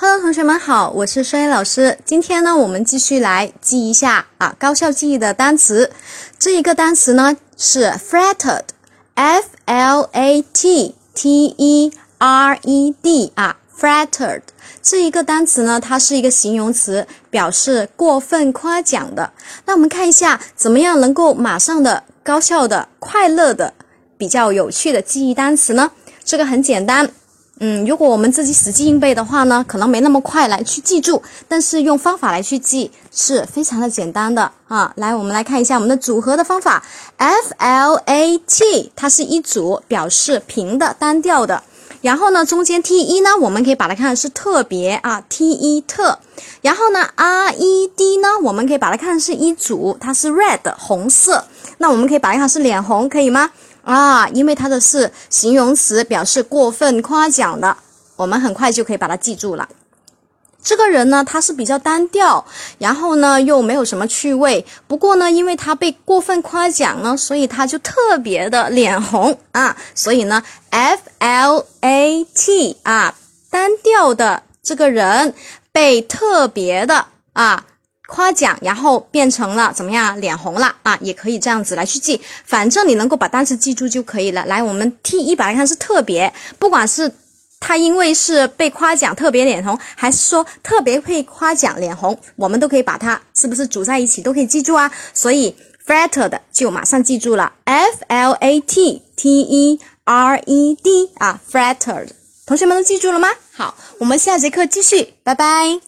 Hello，同学们好，我是双叶老师。今天呢，我们继续来记一下啊，高效记忆的单词。这一个单词呢是 flattered，f l a t t e r e d 啊，flattered 这一个单词呢，它是一个形容词，表示过分夸奖的。那我们看一下，怎么样能够马上的、高效的、快乐的、比较有趣的记忆单词呢？这个很简单。嗯，如果我们自己死记硬背的话呢，可能没那么快来去记住，但是用方法来去记是非常的简单的啊。来，我们来看一下我们的组合的方法，F L A T，它是一组，表示平的、单调的。然后呢，中间 T 一呢，我们可以把它看是特别啊，T 一特。然后呢，R E D 呢，我们可以把它看是一组，它是 red 红色。那我们可以把它看是脸红，可以吗？啊，因为它的是形容词，表示过分夸奖的，我们很快就可以把它记住了。这个人呢，他是比较单调，然后呢又没有什么趣味。不过呢，因为他被过分夸奖呢，所以他就特别的脸红啊。所以呢，F L A T 啊，单调的这个人被特别的啊。夸奖，然后变成了怎么样？脸红了啊，也可以这样子来去记，反正你能够把单词记住就可以了。来，我们 T 一把它看是特别，不管是他因为是被夸奖特别脸红，还是说特别会夸奖脸红，我们都可以把它是不是组在一起都可以记住啊？所以 flattered 就马上记住了，F L A T T E R E D 啊，flattered，同学们都记住了吗？好，我们下节课继续，拜拜。